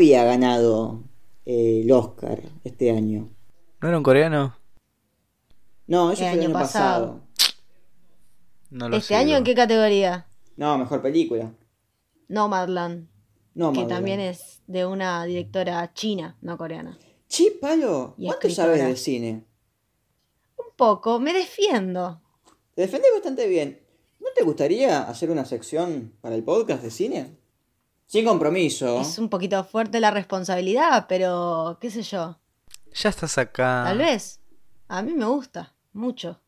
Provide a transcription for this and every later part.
había ganado eh, el Oscar este año? ¿No era un coreano? No, eso El fue el año año pasado. pasado. No lo ¿Este sigo. año en qué categoría? No, mejor película. Nomadland, No, que también es de una directora china, no coreana. Chi, Palo, Y ¿cuánto escritora. sabes de cine? Un poco, me defiendo. Te defendés bastante bien. ¿No te gustaría hacer una sección para el podcast de cine? Sin compromiso. Es un poquito fuerte la responsabilidad, pero qué sé yo. Ya estás acá. Tal vez. A mí me gusta, mucho.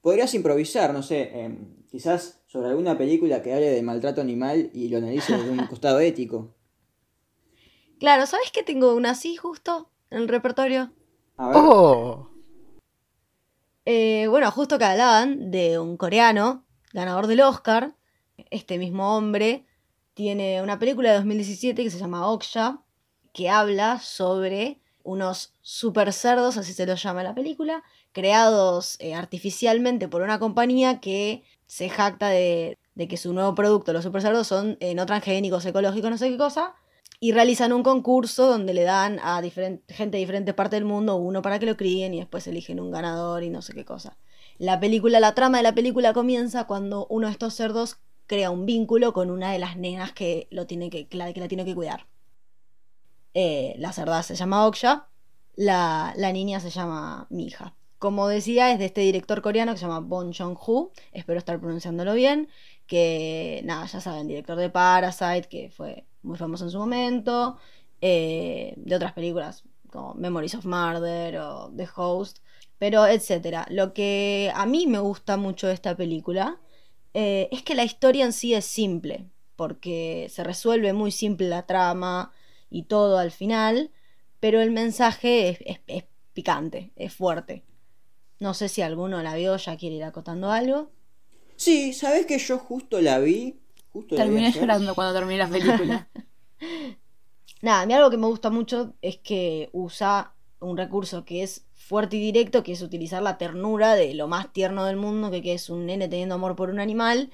Podrías improvisar, no sé, em, quizás sobre alguna película que hable de maltrato animal y lo analice desde un costado ético. Claro, ¿sabes que tengo una así justo en el repertorio? A ver. ¡Oh! Eh, bueno, justo que hablaban de un coreano, ganador del Oscar. Este mismo hombre tiene una película de 2017 que se llama Oksha, que habla sobre unos super cerdos, así se los llama la película, creados eh, artificialmente por una compañía que se jacta de, que su nuevo producto, los super cerdos, son eh, no transgénicos, ecológicos, no sé qué cosa, y realizan un concurso donde le dan a gente de diferentes partes del mundo uno para que lo críen y después eligen un ganador y no sé qué cosa. La película, la trama de la película comienza cuando uno de estos cerdos crea un vínculo con una de las nenas que, lo tiene que, la, que la tiene que cuidar. Eh, la cerda se llama Oksha, la, la niña se llama Mija. Como decía, es de este director coreano que se llama Bon Joon-ho, espero estar pronunciándolo bien, que nada, ya saben, director de Parasite, que fue muy famoso en su momento, eh, de otras películas como Memories of Murder o The Host, pero etcétera. Lo que a mí me gusta mucho de esta película eh, es que la historia en sí es simple, porque se resuelve muy simple la trama y todo al final, pero el mensaje es, es- es picante, es fuerte. No sé si alguno la vio, ya quiere ir acotando algo. Sí, ¿sabes que yo justo la vi? Justo la vi Terminé llorando cuando terminé la película. Nada, a mí algo que me gusta mucho es que usa un recurso que es fuerte y directo, que es utilizar la ternura de lo más tierno del mundo, que, que es un nene teniendo amor por un animal,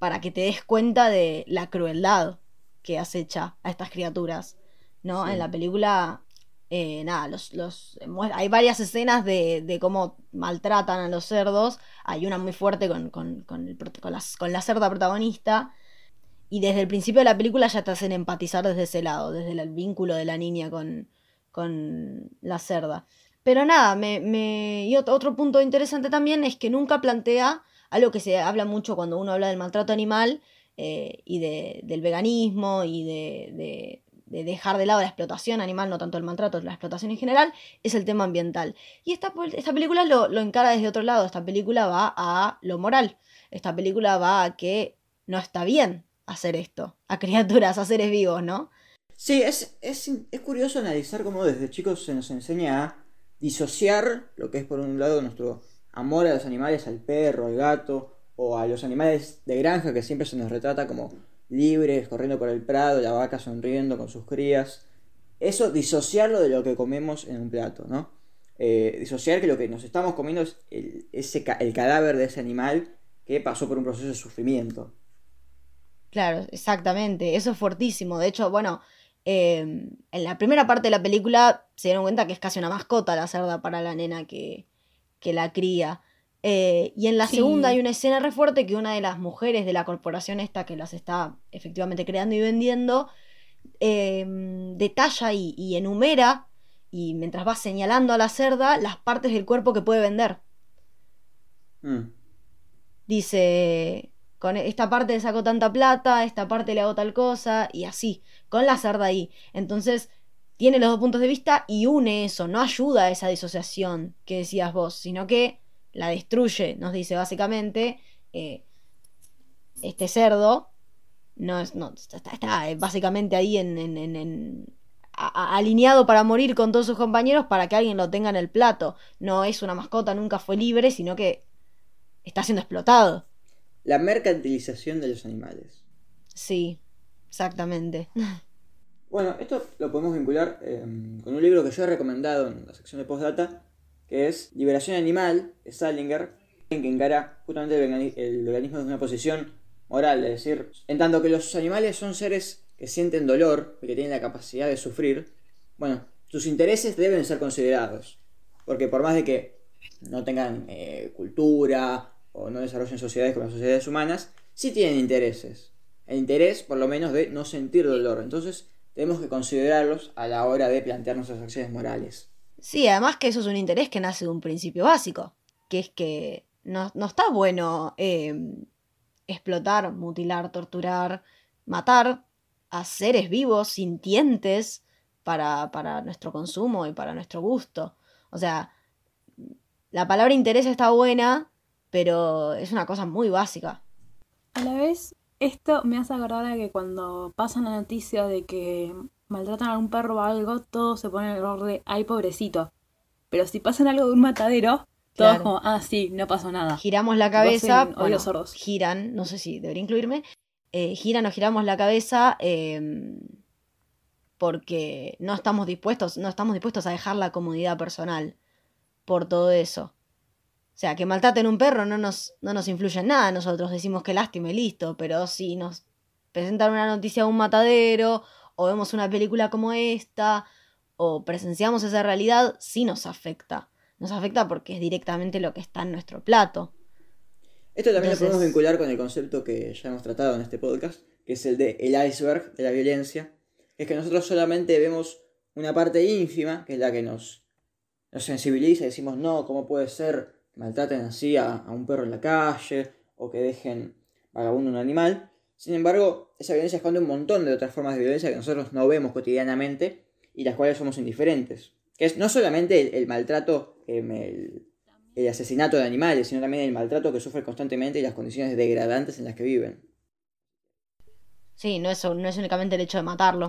para que te des cuenta de la crueldad que acecha a estas criaturas. ¿No? Sí. En la película, eh, nada, los, los, hay varias escenas de, de cómo maltratan a los cerdos. Hay una muy fuerte con, con, con el con la cerda protagonista. Y desde el principio de la película ya te hacen empatizar desde ese lado, desde el vínculo de la niña con, con la cerda. Pero nada, me, me- y ot- otro punto interesante también es que nunca plantea algo que se habla mucho cuando uno habla del maltrato animal eh, y de- del veganismo y de, de- de dejar de lado la explotación animal, no tanto el maltrato, la explotación en general, es el tema ambiental. Y esta, esta película lo, lo encara desde otro lado, esta película va a lo moral, esta película va a que no está bien hacer esto, a criaturas, a seres vivos, ¿no? Sí, es, es, es curioso analizar cómo desde chicos se nos enseña a disociar lo que es por un lado nuestro amor a los animales, al perro, al gato, o a los animales de granja que siempre se nos retrata como libres, corriendo por el prado, la vaca sonriendo con sus crías. Eso, disociarlo de lo que comemos en un plato, ¿no? Eh, disociar que lo que nos estamos comiendo es el, ese, el cadáver de ese animal que pasó por un proceso de sufrimiento. Claro, exactamente, eso es fuertísimo. De hecho, bueno, eh, en la primera parte de la película se dieron cuenta que es casi una mascota la cerda para la nena que, que la cría. Eh, y en la Sí. segunda hay una escena re fuerte que una de las mujeres de la corporación esta que las está efectivamente creando y vendiendo eh, detalla y, y enumera y mientras va señalando a la cerda las partes del cuerpo que puede vender. Mm. Dice, con esta parte le saco tanta plata, esta parte le hago tal cosa, y así, con la cerda ahí. Entonces, tiene los dos puntos de vista y une eso, no ayuda a esa disociación que decías vos, sino que la destruye, nos dice básicamente, eh, este cerdo no es, no, está, está, eh, básicamente ahí en, en- en- alineado para morir con todos sus compañeros para que alguien lo tenga en el plato. No es una mascota, nunca fue libre, sino que está siendo explotado. La mercantilización de los animales. Sí, exactamente. Bueno, esto lo podemos vincular eh, con un libro que yo he recomendado en la sección de postdata, que es Liberación Animal, de Salinger, en que encara justamente el, vegani- el veganismo desde una posición moral, es decir, en tanto que los animales son seres que sienten dolor y que tienen la capacidad de sufrir, bueno, sus intereses deben ser considerados. Porque por más de que no tengan eh, cultura o no desarrollen sociedades como las sociedades humanas, sí tienen intereses. El interés, por lo menos, de no sentir dolor. Entonces, tenemos que considerarlos a la hora de plantear nuestras acciones morales. Sí, además que eso es un interés que nace de un principio básico, que es que no, no está bueno eh, explotar, mutilar, torturar, matar a seres vivos, sintientes, para, para nuestro consumo y para nuestro gusto. O sea, la palabra interés está buena, pero es una cosa muy básica. A la vez, esto me hace acordar de que cuando pasa la noticia de que maltratan a un perro o algo, todos se ponen el error de, ay, pobrecito. Pero si pasan algo de un matadero, todos Claro. como, ah, sí, no pasó nada. Giramos la cabeza, Hacen bueno, sordos. giran, no sé si debería incluirme, eh, giran o giramos la cabeza eh, porque no estamos dispuestos, no estamos dispuestos a dejar la comodidad personal por todo eso. O sea, que maltraten un perro no nos, no nos influye en nada, nosotros decimos que lástima y listo, pero si nos presentan una noticia de un matadero, o vemos una película como esta, o presenciamos esa realidad, sí nos afecta. Nos afecta porque es directamente lo que está en nuestro plato. Esto también Entonces- lo podemos vincular con el concepto que ya hemos tratado en este podcast, que es el de el iceberg de la violencia. Es que nosotros solamente vemos una parte ínfima, que es la que nos, nos sensibiliza y decimos, no, ¿cómo puede ser maltraten así a, a un perro en la calle o que dejen vagabundo un animal? Sin embargo, esa violencia esconde un montón de otras formas de violencia que nosotros no vemos cotidianamente y las cuales somos indiferentes. Que es no solamente el, el maltrato, em, el, el asesinato de animales, sino también el maltrato que sufren constantemente y las condiciones degradantes en las que viven. Sí, no es, no es únicamente el hecho de matarlo.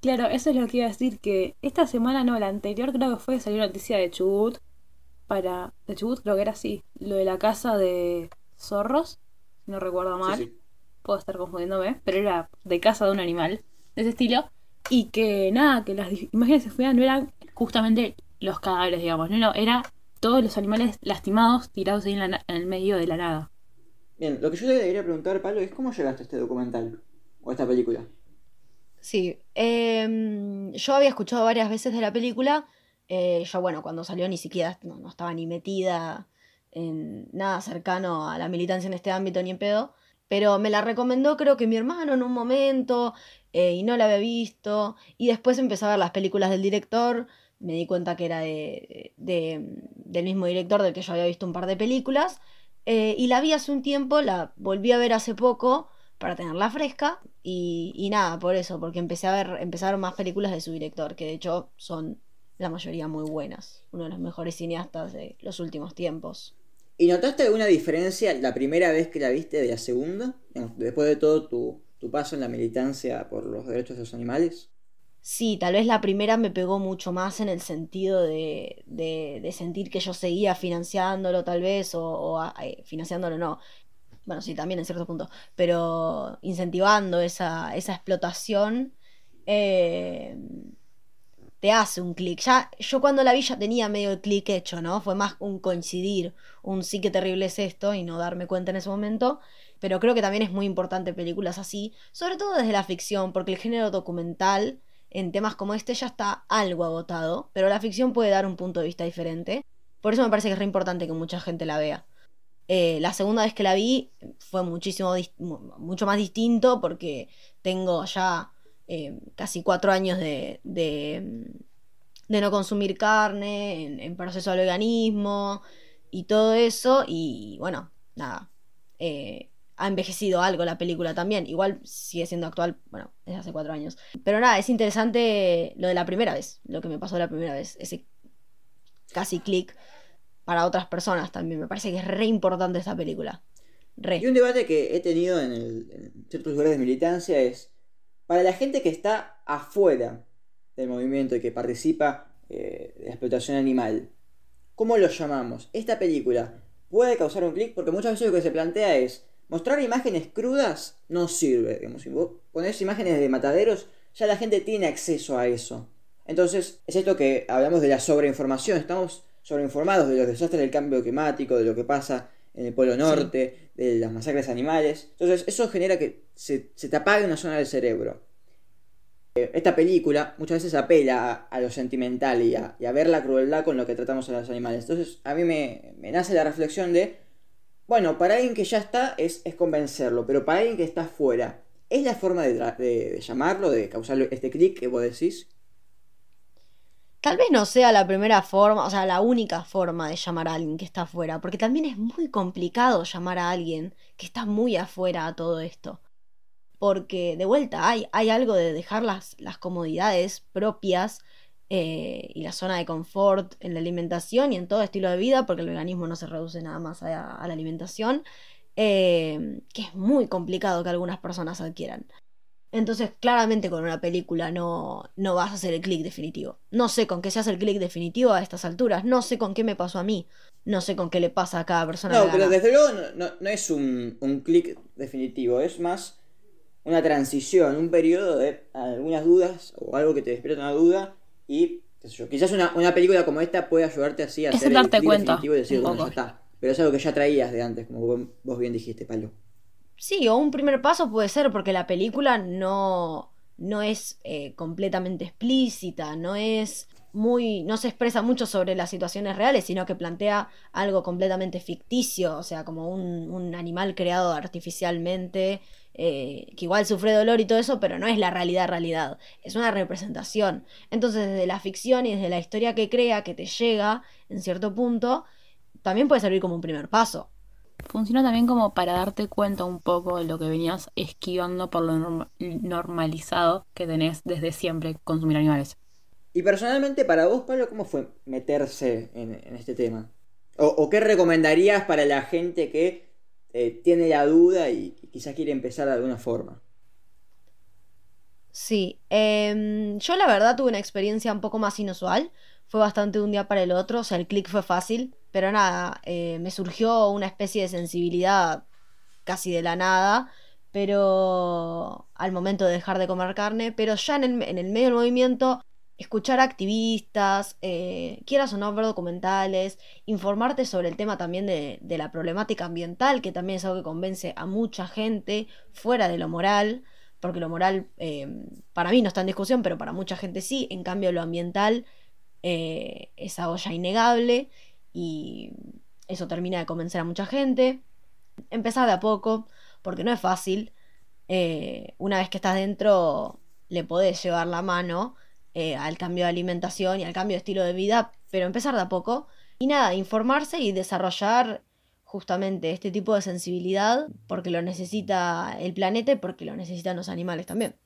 Claro, eso es lo que iba a decir, que esta semana, no, la anterior creo que fue, salió noticia de Chubut, para, de Chubut creo que era así, lo de la casa de zorros, si no recuerdo mal, Sí, sí. puedo estar confundiéndome, pero era de casa de un animal, de ese estilo, y que nada, que las imágenes que se fueran no eran justamente los cadáveres, digamos, no, no, era todos los animales lastimados tirados ahí en, la en el medio de la nada. Bien, lo que yo te debería preguntar, Pablo, es cómo llegaste a este documental o a esta película. Sí, em, yo había escuchado varias veces de la película. Eh, yo, bueno, cuando salió ni siquiera no, no estaba ni metida en nada cercano a la militancia en este ámbito ni en pedo. Pero me la recomendó, creo que mi hermano en un momento, eh, y no la había visto. Y después empecé a ver las películas del director. Me di cuenta que era de, de- del mismo director del que yo había visto un par de películas. eh, y la vi hace un tiempo, la volví a ver hace poco para tenerla fresca. Y, y nada, por eso, porque empecé a ver, empecé más películas de su director, que de hecho son la mayoría muy buenas. Uno de los mejores cineastas de los últimos tiempos. ¿Y notaste alguna diferencia la primera vez que la viste de la segunda? Después de todo tu, tu paso en la militancia por los derechos de los animales. Sí, tal vez la primera me pegó mucho más en el sentido de, de, de sentir que yo seguía financiándolo tal vez, o, o, ah, eh, financiándolo no. Bueno, sí, también en cierto punto, pero incentivando esa, esa explotación, eh, te hace un clic. Ya, yo cuando la vi ya tenía medio el clic hecho, ¿no? Fue más un coincidir, un sí que terrible es esto y no darme cuenta en ese momento. Pero creo que también es muy importante películas así, sobre todo desde la ficción, porque el género documental en temas como este ya está algo agotado, pero la ficción puede dar un punto de vista diferente. Por eso me parece que es re importante que mucha gente la vea. Eh, la segunda vez que la vi fue muchísimo mucho más distinto porque tengo ya eh, casi cuatro años de, de, de no consumir carne, en, proceso al veganismo y todo eso. Y bueno, nada. eh, ha envejecido algo la película también. Igual sigue siendo actual, bueno, desde hace cuatro años. Pero nada, es interesante lo de la primera vez, lo que me pasó la primera vez, ese casi clic para otras personas también. Me parece que es re importante esta película. Y un debate que he tenido en, el- en ciertos lugares de militancia es, para la gente que está afuera del movimiento y que participa eh, de la explotación animal, ¿cómo lo llamamos? Esta película puede causar un clic porque muchas veces lo que se plantea es, mostrar imágenes crudas no sirve. Digamos, si vos imágenes de mataderos, ya la gente tiene acceso a eso. Entonces, es esto que hablamos de la sobreinformación. Estamos sobreinformados de los desastres del cambio climático, de lo que pasa en el Polo Norte, de las masacres animales. Entonces, eso genera que se, se te apague una zona del cerebro. Eh, Esta película muchas veces apela a, a lo sentimental y a, y a ver la crueldad con lo que tratamos a los animales. Entonces a mí me, me nace la reflexión de, bueno, para alguien que ya está es, es convencerlo, pero para alguien que está fuera, ¿es la forma de, de- de llamarlo, de causarle este clic que vos decís? Tal vez no sea la primera forma, o sea, la única forma de llamar a alguien que está afuera, porque también es muy complicado llamar a alguien que está muy afuera a todo esto. Porque de vuelta hay, hay algo de dejar las, las comodidades propias eh, y la zona de confort en la alimentación y en todo estilo de vida, porque el veganismo no se reduce nada más a, a la alimentación, eh, que es muy complicado que algunas personas adquieran. Entonces, claramente con una película no, no vas a hacer el clic definitivo. No sé con qué se hace el clic definitivo a estas alturas. No sé con qué me pasó a mí. No sé con qué le pasa a cada persona. No, pero desde luego no, no- no es un, un clic definitivo, es más una transición, un periodo de algunas dudas o algo que te despierta una duda y qué sé yo, quizás una, una película como esta puede ayudarte así a Es hacer el darte clic cuenta, definitivo y decir, bueno, ya está. Pero es algo que ya traías de antes, como vos, vos bien dijiste, Palo. Sí, o un primer paso puede ser porque la película no, no es eh, completamente explícita, no es muy, no se expresa mucho sobre las situaciones reales, sino que plantea algo completamente ficticio, o sea, como un, un animal creado artificialmente, eh, que igual sufre dolor y todo eso, pero no es la realidad realidad, es una representación. Entonces, desde la ficción y desde la historia que crea, que te llega en cierto punto, también puede servir como un primer paso. Funciona también como para darte cuenta un poco de lo que venías esquivando por lo norm- normalizado que tenés desde siempre consumir animales. Y personalmente, para vos, Pablo, ¿cómo fue meterse en, en este tema? O, o qué recomendarías para la gente que eh, tiene la duda y, y quizás quiere empezar de alguna forma? Sí, em, yo la verdad tuve una experiencia un poco más inusual, fue bastante de un día para el otro, o sea, el clic fue fácil, pero nada, eh, me surgió una especie de sensibilidad casi de la nada, pero al momento de dejar de comer carne, pero ya en el, en el medio del movimiento, escuchar activistas, eh, quieras o no ver documentales, informarte sobre el tema también de, de la problemática ambiental, que también es algo que convence a mucha gente fuera de lo moral porque lo moral eh, para mí no está en discusión, pero para mucha gente sí, en cambio lo ambiental es algo ya innegable y eso termina de convencer a mucha gente. Empezar de a poco, porque no es fácil. Eh, una vez que estás dentro, le podés llevar la mano eh, al cambio de alimentación y al cambio de estilo de vida, pero empezar de a poco. Y nada, informarse y desarrollar justamente este tipo de sensibilidad porque lo necesita el planeta y porque lo necesitan los animales también.